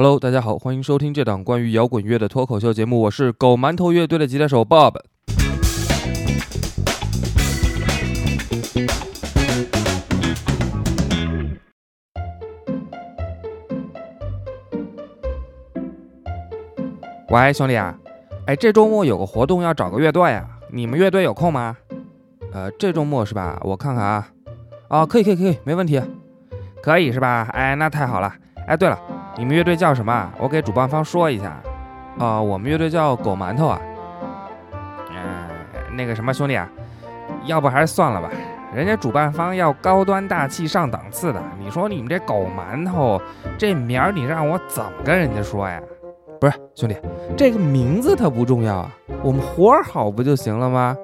Hello，大家好，欢迎收听这档关于摇滚乐的脱口秀节目，我是狗馒头乐队的吉他手 Bob。喂，兄弟啊，哎，这周末有个活动要找个乐队啊，你们乐队有空吗？呃，这周末是吧？我看看啊，哦，可以，可以，可以，没问题，可以是吧？哎，那太好了。哎，对了，你们乐队叫什么？我给主办方说一下。哦，我们乐队叫狗馒头啊。嗯，那个什么兄弟啊，要不还是算了吧，人家主办方要高端大气上档次的，你说你们这狗馒头这名儿，你让我怎么跟人家说呀？不是兄弟，这个名字它不重要啊，我们活儿好不就行了吗？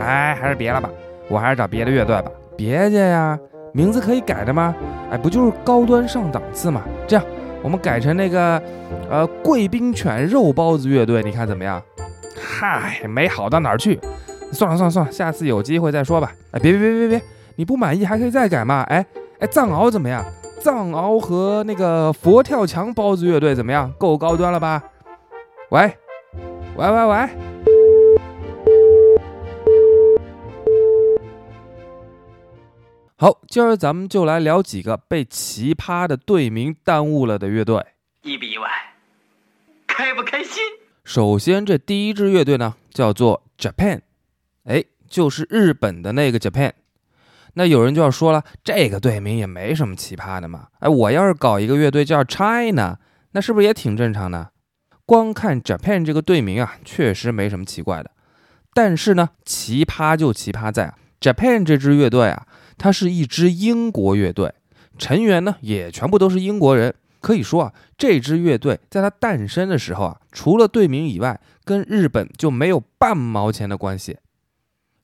哎，还是别了吧，我还是找别的乐队吧。别介呀，名字可以改的吗？哎，不就是高端上档次嘛？这样，我们改成那个，呃，贵宾犬肉包子乐队，你看怎么样？嗨，没好到哪儿去。算了算了算了，下次有机会再说吧。哎，别别别别别，你不满意还可以再改嘛。哎哎，藏獒怎么样？藏獒和那个佛跳墙包子乐队怎么样？够高端了吧？喂，喂喂喂！好，今儿咱们就来聊几个被奇葩的队名耽误了的乐队。意不意外？开不开心？首先，这第一支乐队呢，叫做 Japan，哎，就是日本的那个 Japan。那有人就要说了，这个队名也没什么奇葩的嘛。哎，我要是搞一个乐队叫 China，那是不是也挺正常的？光看 Japan 这个队名啊，确实没什么奇怪的。但是呢，奇葩就奇葩在啊，Japan 这支乐队啊，它是一支英国乐队，成员呢也全部都是英国人。可以说啊，这支乐队在它诞生的时候啊，除了队名以外，跟日本就没有半毛钱的关系。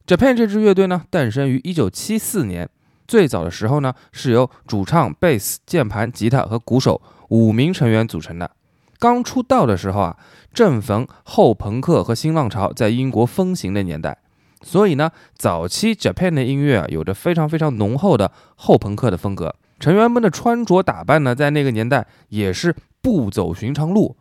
Japan 这支乐队呢，诞生于一九七四年。最早的时候呢，是由主唱、贝斯、键盘、吉他和鼓手五名成员组成的。刚出道的时候啊，正逢后朋克和新浪潮在英国风行的年代，所以呢，早期 Japan 的音乐啊，有着非常非常浓厚的后朋克的风格。成员们的穿着打扮呢，在那个年代也是不走寻常路。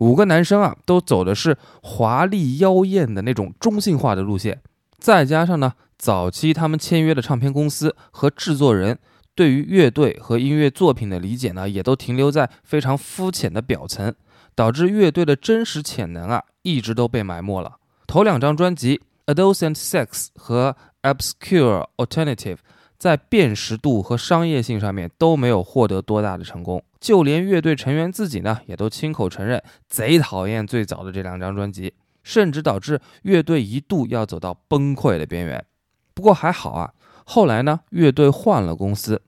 五个男生啊，都走的是华丽妖艳的那种中性化的路线。再加上呢，早期他们签约的唱片公司和制作人对于乐队和音乐作品的理解呢，也都停留在非常肤浅的表层，导致乐队的真实潜能啊，一直都被埋没了。头两张专辑《Adolescent Sex》和《Obscure Alternative》在辨识度和商业性上面都没有获得多大的成功，就连乐队成员自己呢，也都亲口承认贼讨厌最早的这两张专辑。甚至导致乐队一度要走到崩溃的边缘。不过还好啊，后来呢，乐队换了公司，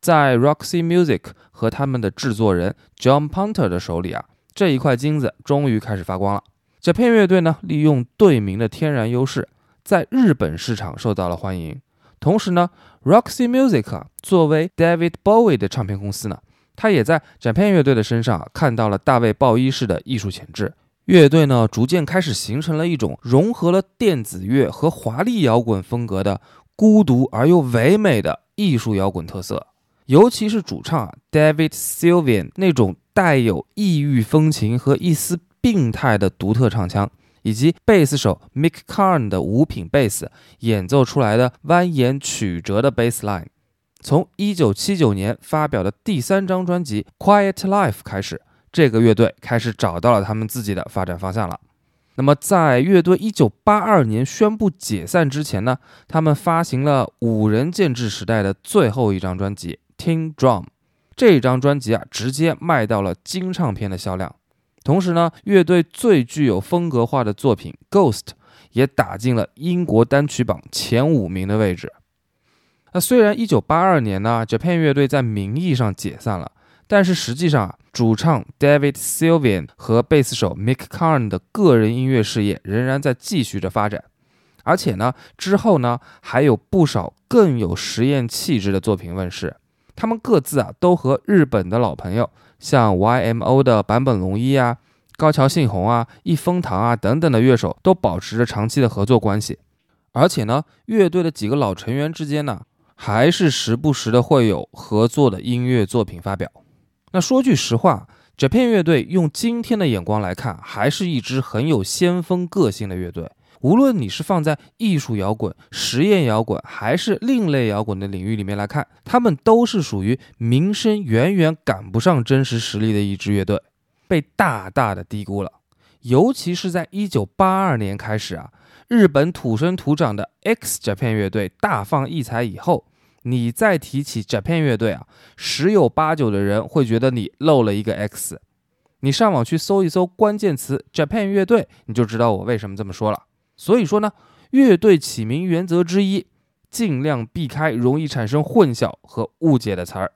在 Roxy Music 和他们的制作人 John Punter 的手里啊，这一块金子终于开始发光了。这片乐队呢，利用队名的天然优势，在日本市场受到了欢迎。同时呢，Roxy Music 啊，作为 David Bowie 的唱片公司呢，他也在这片乐队的身上看到了大卫鲍伊式的艺术潜质。乐队呢，逐渐开始形成了一种融合了电子乐和华丽摇滚风格的孤独而又唯美的艺术摇滚特色。尤其是主唱 David Sylvian 那种带有异域风情和一丝病态的独特唱腔，以及贝斯手 Mick Karn 的五品贝斯演奏出来的蜿蜒曲折的 bass line，从1979年发表的第三张专辑《Quiet Life》开始。这个乐队开始找到了他们自己的发展方向了。那么，在乐队一九八二年宣布解散之前呢，他们发行了五人建制时代的最后一张专辑《Tin Drum》。这张专辑啊，直接卖到了金唱片的销量。同时呢，乐队最具有风格化的作品《Ghost》也打进了英国单曲榜前五名的位置。那虽然一九八二年呢，Japan 乐队在名义上解散了。但是实际上啊，主唱 David Sylvian 和贝斯手 Mick Karn 的个人音乐事业仍然在继续着发展，而且呢，之后呢还有不少更有实验气质的作品问世。他们各自啊都和日本的老朋友，像 YMO 的坂本龙一啊、高桥幸宏啊、一风堂啊等等的乐手都保持着长期的合作关系。而且呢，乐队的几个老成员之间呢，还是时不时的会有合作的音乐作品发表。那说句实话，Japan 乐队用今天的眼光来看，还是一支很有先锋个性的乐队。无论你是放在艺术摇滚、实验摇滚，还是另类摇滚的领域里面来看，他们都是属于名声远远赶不上真实实力的一支乐队，被大大的低估了。尤其是在一九八二年开始啊，日本土生土长的 X Japan 乐队大放异彩以后，你再提起 Japan 乐队啊，十有八九的人会觉得你漏了一个 X。你上网去搜一搜关键词 Japan 乐队，你就知道我为什么这么说了。所以说呢，乐队起名原则之一，尽量避开容易产生混淆和误解的词儿。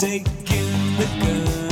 taken with guns.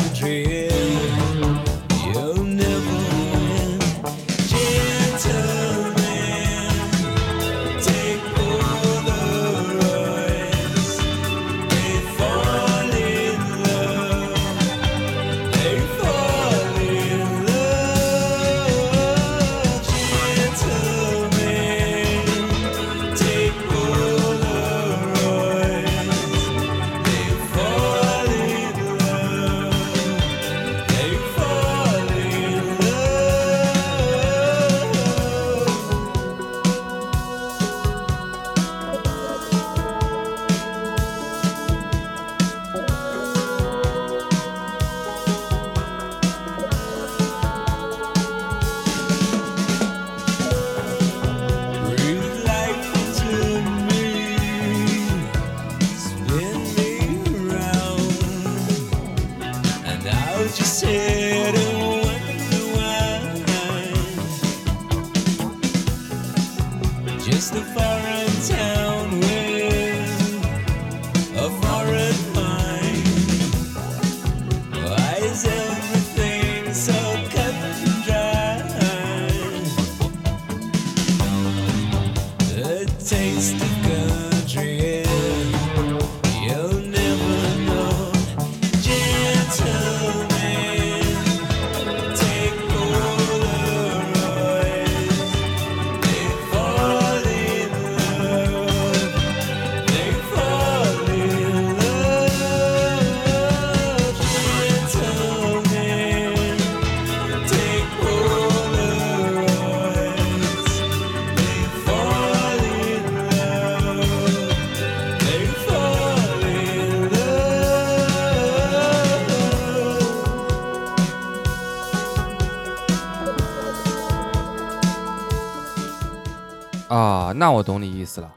那我懂你意思了，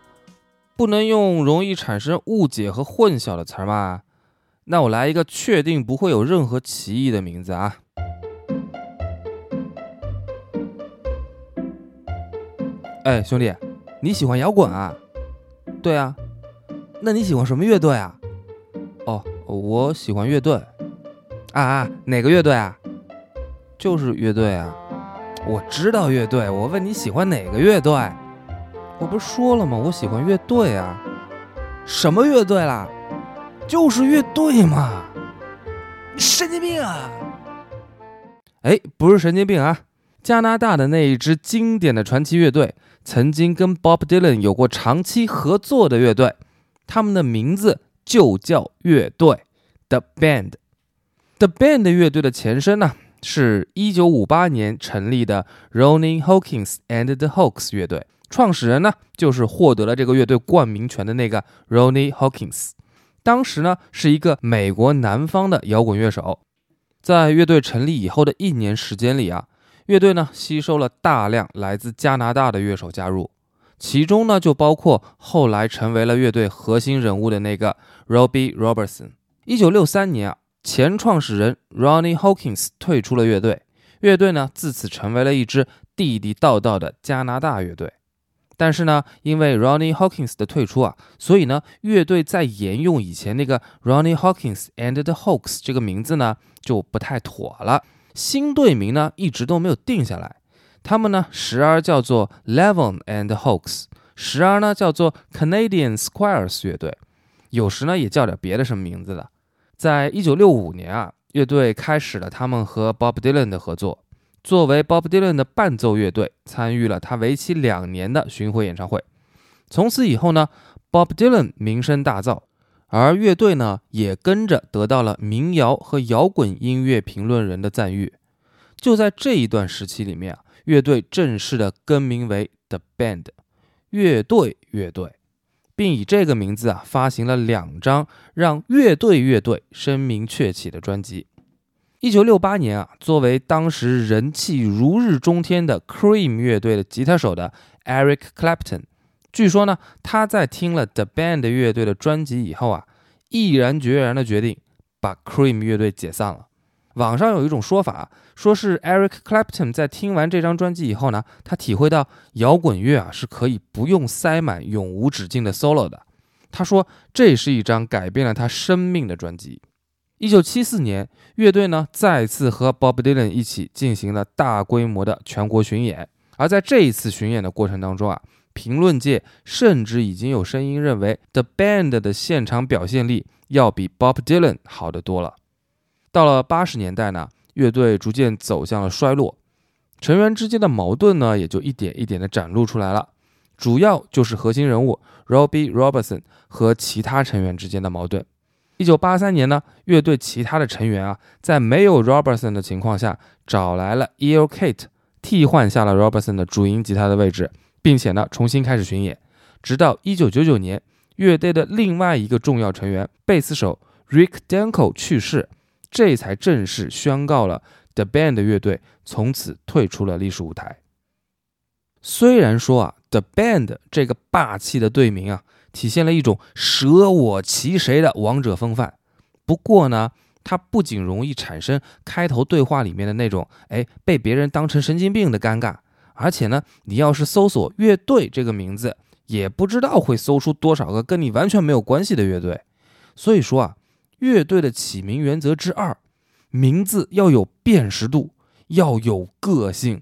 不能用容易产生误解和混淆的词儿嘛？那我来一个确定不会有任何歧义的名字啊。哎，兄弟，你喜欢摇滚啊？对啊，那你喜欢什么乐队啊？哦，我喜欢乐队。啊啊，哪个乐队啊？就是乐队啊。我知道乐队，我问你喜欢哪个乐队？我不是说了吗？我喜欢乐队啊。什么乐队啦？就是乐队嘛。你神经病啊！哎，不是神经病啊。加拿大的那一支经典的传奇乐队，曾经跟 Bob Dylan 有过长期合作的乐队，他们的名字就叫乐队 The Band。The Band 乐队的前身呢，是一九五八年成立的 Ronnie Hawkins and the Hawks 乐队，创始人呢就是获得了这个乐队冠名权的那个 Ronnie Hawkins。当时呢是一个美国南方的摇滚乐手。在乐队成立以后的一年时间里啊，乐队呢吸收了大量来自加拿大的乐手加入，其中呢就包括后来成为了乐队核心人物的那个 Robbie Robertson。一九六三年啊，前创始人 Ronnie Hawkins 退出了乐队，乐队呢自此成为了一支地地道道的加拿大乐队。但是呢，因为 Ronnie Hawkins 的退出啊，所以呢，乐队在沿用以前那个 Ronnie Hawkins and the Hawks 这个名字呢就不太妥了。新队名呢一直都没有定下来，他们呢时而叫做 Levon and Hawks，时而呢叫做 Canadian Squires 乐队，有时呢也叫点别的什么名字的。在一九六五年啊，乐队开始了他们和 Bob Dylan 的合作。作为 Bob Dylan 的伴奏乐队，参与了他为期两年的巡回演唱会。从此以后呢，Bob Dylan 名声大噪，而乐队呢也跟着得到了民谣和摇滚音乐评论人的赞誉。就在这一段时期里面啊，乐队正式的更名为 The Band，乐队乐队，并以这个名字啊发行了两张让乐队乐队声名鹊起的专辑。一九六八年啊，作为当时人气如日中天的 Cream 乐队的吉他手的 Eric Clapton，据说呢，他在听了 The Band 乐队的专辑以后啊，毅然决然的决定把 Cream 乐队解散了。网上有一种说法，说是 Eric Clapton 在听完这张专辑以后呢，他体会到摇滚乐啊是可以不用塞满永无止境的 solo 的。他说，这是一张改变了他生命的专辑。一九七四年，乐队呢再次和 Bob Dylan 一起进行了大规模的全国巡演。而在这一次巡演的过程当中啊，评论界甚至已经有声音认为 The Band 的现场表现力要比 Bob Dylan 好得多了。到了八十年代呢，乐队逐渐走向了衰落，成员之间的矛盾呢也就一点一点的展露出来了，主要就是核心人物 Robbie Robertson 和其他成员之间的矛盾。一九八三年呢，乐队其他的成员啊，在没有 Robertson 的情况下，找来了 E.L. Kate 替换下了 Robertson 的主音吉他的位置，并且呢，重新开始巡演。直到一九九九年，乐队的另外一个重要成员贝斯手 Rick Danko 去世，这才正式宣告了 The Band 乐队从此退出了历史舞台。虽然说啊，The Band 这个霸气的队名啊。体现了一种舍我其谁的王者风范。不过呢，它不仅容易产生开头对话里面的那种哎被别人当成神经病的尴尬，而且呢，你要是搜索乐队这个名字，也不知道会搜出多少个跟你完全没有关系的乐队。所以说啊，乐队的起名原则之二，名字要有辨识度，要有个性。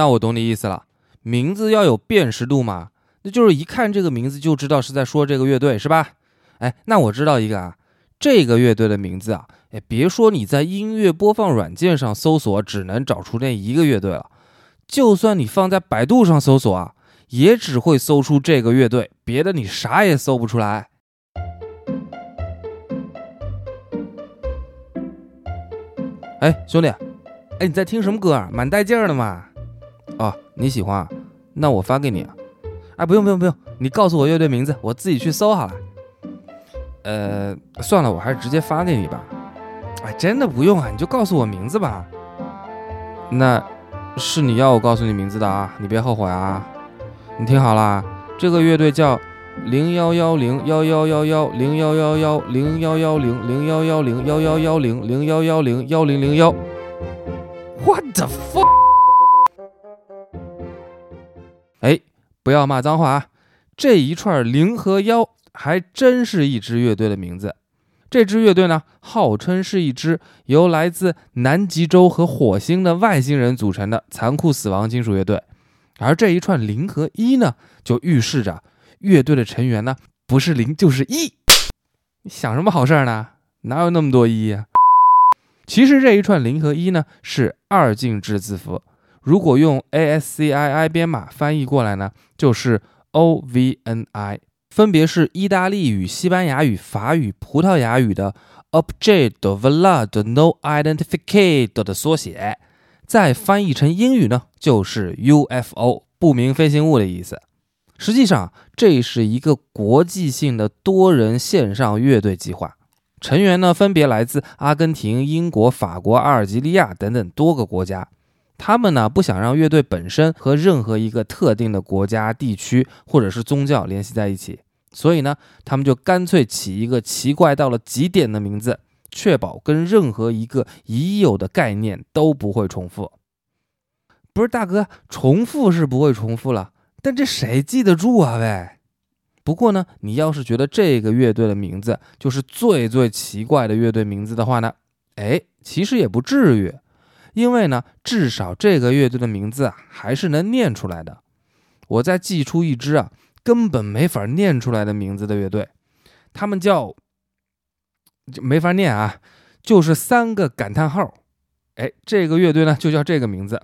那我懂你意思了，名字要有辨识度嘛，那就是一看这个名字就知道是在说这个乐队，是吧？哎，那我知道一个啊，这个乐队的名字啊，哎，别说你在音乐播放软件上搜索只能找出那一个乐队了，就算你放在百度上搜索啊，也只会搜出这个乐队，别的你啥也搜不出来。哎，兄弟，哎，你在听什么歌啊？蛮带劲儿的嘛。你喜欢？那我发给你啊。哎，不用不用不用，你告诉我乐队名字，我自己去搜好了。呃，算了，我还是直接发给你吧。哎，真的不用啊，你就告诉我名字吧。那是你要我告诉你名字的啊，你别后悔啊。你听好了，这个乐队叫零幺幺零幺幺幺幺零幺幺幺零幺幺零零幺幺零幺幺幺零零幺幺零幺零零幺。What the fuck？不要骂脏话啊！这一串零和幺还真是一支乐队的名字。这支乐队呢，号称是一支由来自南极洲和火星的外星人组成的残酷死亡金属乐队。而这一串零和一呢，就预示着乐队的成员呢，不是零就是一。你想什么好事儿呢？哪有那么多一呀？其实这一串零和一呢，是二进制字符。如果用 ASCII 编码翻译过来呢，就是 OVNI，分别是意大利语、西班牙语、法语、葡萄牙语的 Object Valid No Identificate 的缩写。再翻译成英语呢，就是 UFO 不明飞行物的意思。实际上，这是一个国际性的多人线上乐队计划，成员呢分别来自阿根廷、英国、法国、阿尔及利亚等等多个国家。他们呢不想让乐队本身和任何一个特定的国家、地区或者是宗教联系在一起，所以呢，他们就干脆起一个奇怪到了极点的名字。确保跟任何一个已有的概念都不会重复。不是大哥，重复是不会重复了，但这谁记得住啊？喂，不过呢，你要是觉得这个乐队的名字就是最最奇怪的乐队名字的话呢，哎，其实也不至于，因为呢，至少这个乐队的名字啊还是能念出来的。我再记出一支啊根本没法念出来的名字的乐队，他们叫。就没法念啊，就是三个感叹号。哎，这个乐队呢就叫这个名字。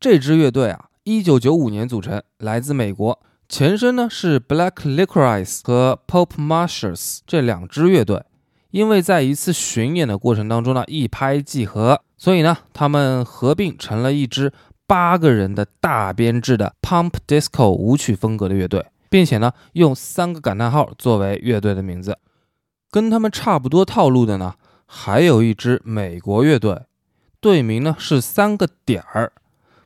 这支乐队啊，一九九五年组成，来自美国，前身呢是 Black Licorice 和 Pop Mashes 这两支乐队。因为在一次巡演的过程当中呢，一拍即合，所以呢，他们合并成了一支八个人的大编制的 Pump Disco 舞曲风格的乐队，并且呢，用三个感叹号作为乐队的名字。跟他们差不多套路的呢，还有一支美国乐队，队名呢是三个点儿。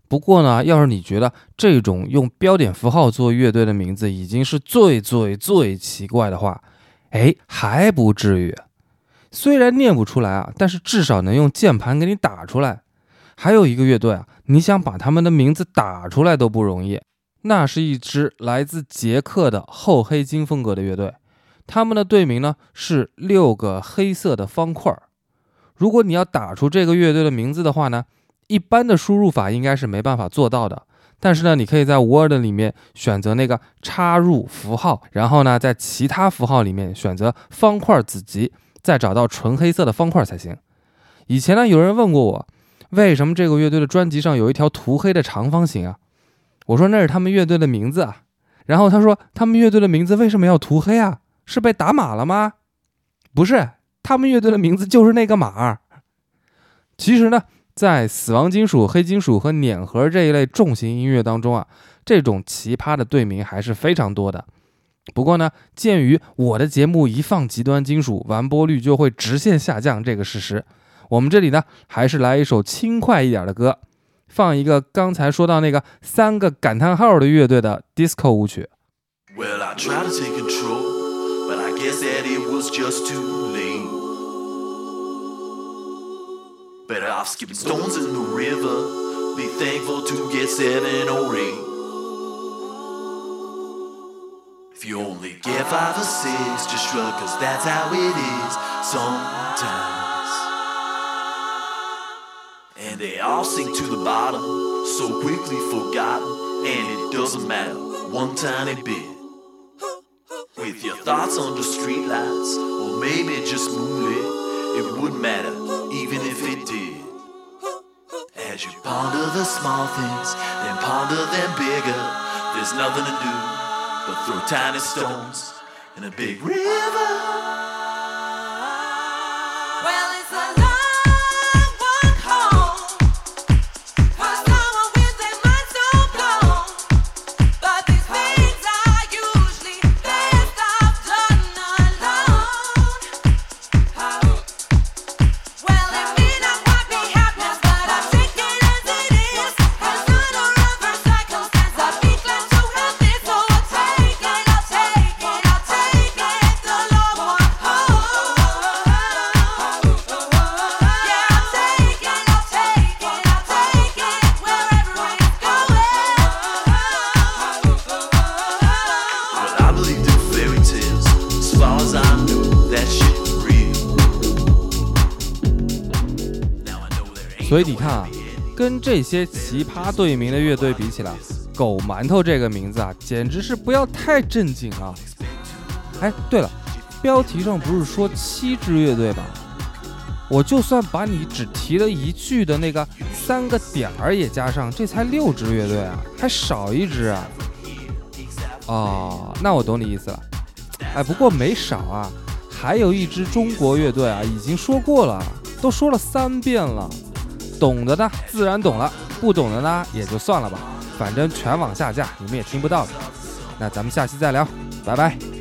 不过呢，要是你觉得这种用标点符号做乐队的名字已经是最最最奇怪的话，哎，还不至于。虽然念不出来啊，但是至少能用键盘给你打出来。还有一个乐队啊，你想把他们的名字打出来都不容易。那是一支来自捷克的后黑金风格的乐队。他们的队名呢是六个黑色的方块。如果你要打出这个乐队的名字的话呢，一般的输入法应该是没办法做到的。但是呢，你可以在 Word 里面选择那个插入符号，然后呢，在其他符号里面选择方块子集，再找到纯黑色的方块才行。以前呢，有人问过我，为什么这个乐队的专辑上有一条涂黑的长方形啊？我说那是他们乐队的名字啊。然后他说，他们乐队的名字为什么要涂黑啊？是被打码了吗？不是，他们乐队的名字就是那个码。其实呢，在死亡金属、黑金属和碾核这一类重型音乐当中啊，这种奇葩的队名还是非常多的。不过呢，鉴于我的节目一放极端金属，完播率就会直线下降这个事实，我们这里呢，还是来一首轻快一点的歌，放一个刚才说到那个三个感叹号的乐队的 disco 舞曲。Well, I tried to take control, but I guess that it was just too late. Better off skipping stones in the river. Be thankful to get seven or eight. If you only get five or six, just shrug, cause that's how it is sometimes. And they all sink to the bottom, so quickly forgotten, and it doesn't matter one tiny bit. With your thoughts under streetlights, or maybe just moonlit, it wouldn't matter, even if it did. As you ponder the small things, then ponder them bigger. There's nothing to do but throw tiny stones in a big river. 看啊，跟这些奇葩队名的乐队比起来，狗馒头这个名字啊，简直是不要太正经了。哎，对了，标题上不是说七支乐队吗？我就算把你只提了一句的那个三个点儿也加上，这才六支乐队啊，还少一支啊。哦，那我懂你意思了。哎，不过没少啊，还有一支中国乐队啊，已经说过了，都说了三遍了。懂的呢自然懂了，不懂的呢也就算了吧，反正全网下架，你们也听不到的。那咱们下期再聊，拜拜。